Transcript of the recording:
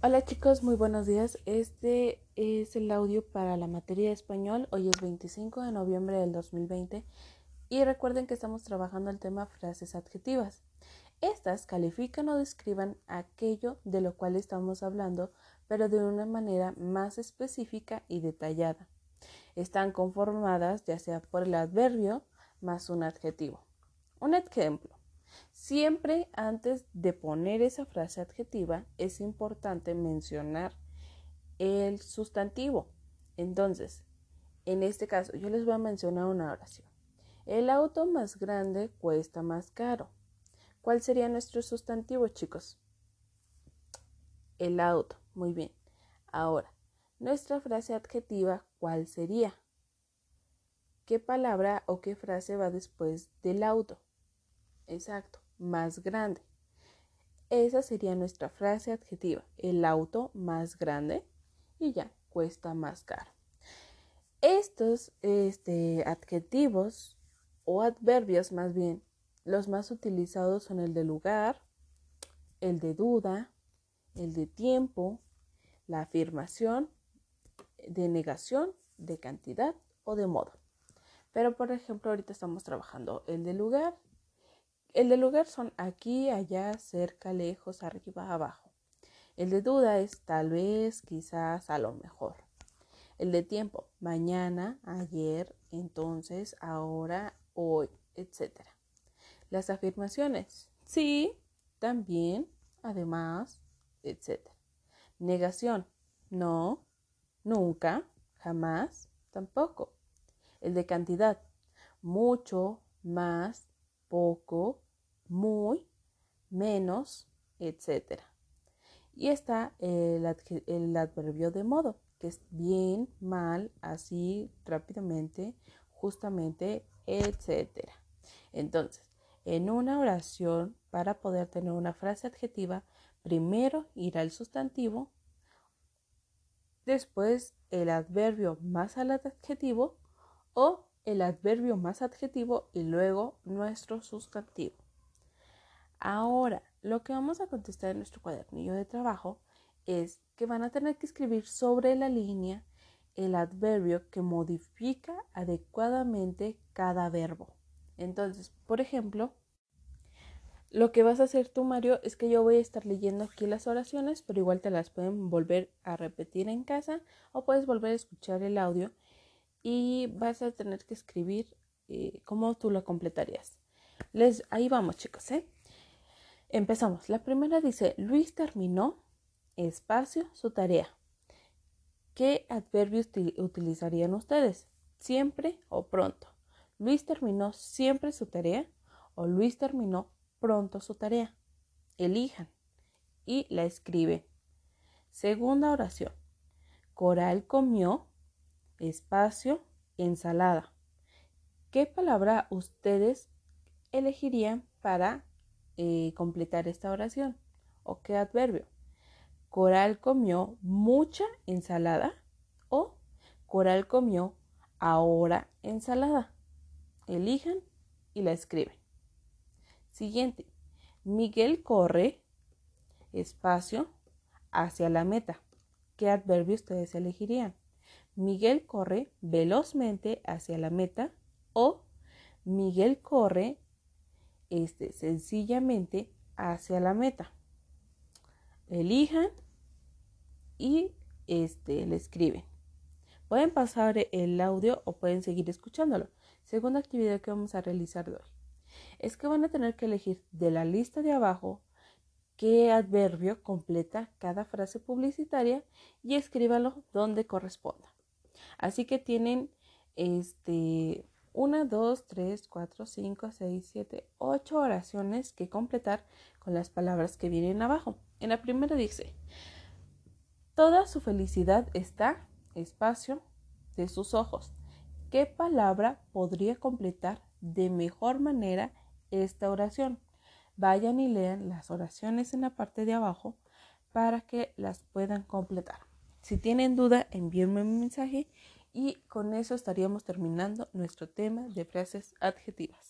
Hola chicos, muy buenos días. Este es el audio para la materia de español. Hoy es 25 de noviembre del 2020 y recuerden que estamos trabajando el tema frases adjetivas. Estas califican o describan aquello de lo cual estamos hablando, pero de una manera más específica y detallada. Están conformadas ya sea por el adverbio más un adjetivo. Un ejemplo. Siempre antes de poner esa frase adjetiva es importante mencionar el sustantivo. Entonces, en este caso, yo les voy a mencionar una oración. El auto más grande cuesta más caro. ¿Cuál sería nuestro sustantivo, chicos? El auto. Muy bien. Ahora, nuestra frase adjetiva, ¿cuál sería? ¿Qué palabra o qué frase va después del auto? Exacto, más grande. Esa sería nuestra frase adjetiva. El auto más grande y ya, cuesta más caro. Estos este, adjetivos o adverbios más bien, los más utilizados son el de lugar, el de duda, el de tiempo, la afirmación, de negación, de cantidad o de modo. Pero por ejemplo, ahorita estamos trabajando el de lugar el de lugar son aquí, allá, cerca, lejos, arriba, abajo. El de duda es tal vez, quizás, a lo mejor. El de tiempo, mañana, ayer, entonces, ahora, hoy, etc. Las afirmaciones, sí, también, además, etc. Negación, no, nunca, jamás, tampoco. El de cantidad, mucho, más, poco, muy, menos, etc. Y está el, adverbio de modo, que es bien, mal, así, rápidamente, justamente, etc. Entonces, en una oración, para poder tener una frase adjetiva, primero irá el sustantivo, después el adverbio más al adjetivo o el adverbio más adjetivo y luego nuestro sustantivo. Ahora, lo que vamos a contestar en nuestro cuadernillo de trabajo es que van a tener que escribir sobre la línea el adverbio que modifica adecuadamente cada verbo. Entonces, por ejemplo, lo que vas a hacer tú, Mario, es que yo voy a estar leyendo aquí las oraciones, pero igual te las pueden volver a repetir en casa o puedes volver a escuchar el audio y vas a tener que escribir eh, cómo tú lo completarías. Les, ahí vamos, chicos, ¿eh? Empezamos. La primera dice, Luis terminó, espacio, su tarea. ¿Qué adverbios utilizarían ustedes? Siempre o pronto. Luis terminó siempre su tarea o Luis terminó pronto su tarea. Elijan y la escriben. Segunda oración. Coral comió, espacio, ensalada. ¿Qué palabra ustedes elegirían para eh, completar esta oración? ¿O qué adverbio? Coral comió mucha ensalada o Coral comió ahora ensalada. Elijan y la escriben. Siguiente. Miguel corre, espacio, hacia la meta. ¿Qué adverbio ustedes elegirían? Miguel corre velozmente hacia la meta o Miguel corre este, sencillamente hacia la meta. Elijan y este, le escriben. Pueden pasar el audio o pueden seguir escuchándolo. Segunda actividad que vamos a realizar hoy es que van a tener que elegir de la lista de abajo qué adverbio completa cada frase publicitaria y escríbalo donde corresponda. Así que tienen este 1, 2, 3, 4, 5, 6, 7, 8 oraciones que completar con las palabras que vienen abajo. En la primera dice, toda su felicidad está, espacio, de sus ojos. ¿Qué palabra podría completar de mejor manera esta oración? Vayan y lean las oraciones en la parte de abajo para que las puedan completar. Si tienen duda, envíenme un mensaje y con eso estaríamos terminando nuestro tema de frases adjetivas.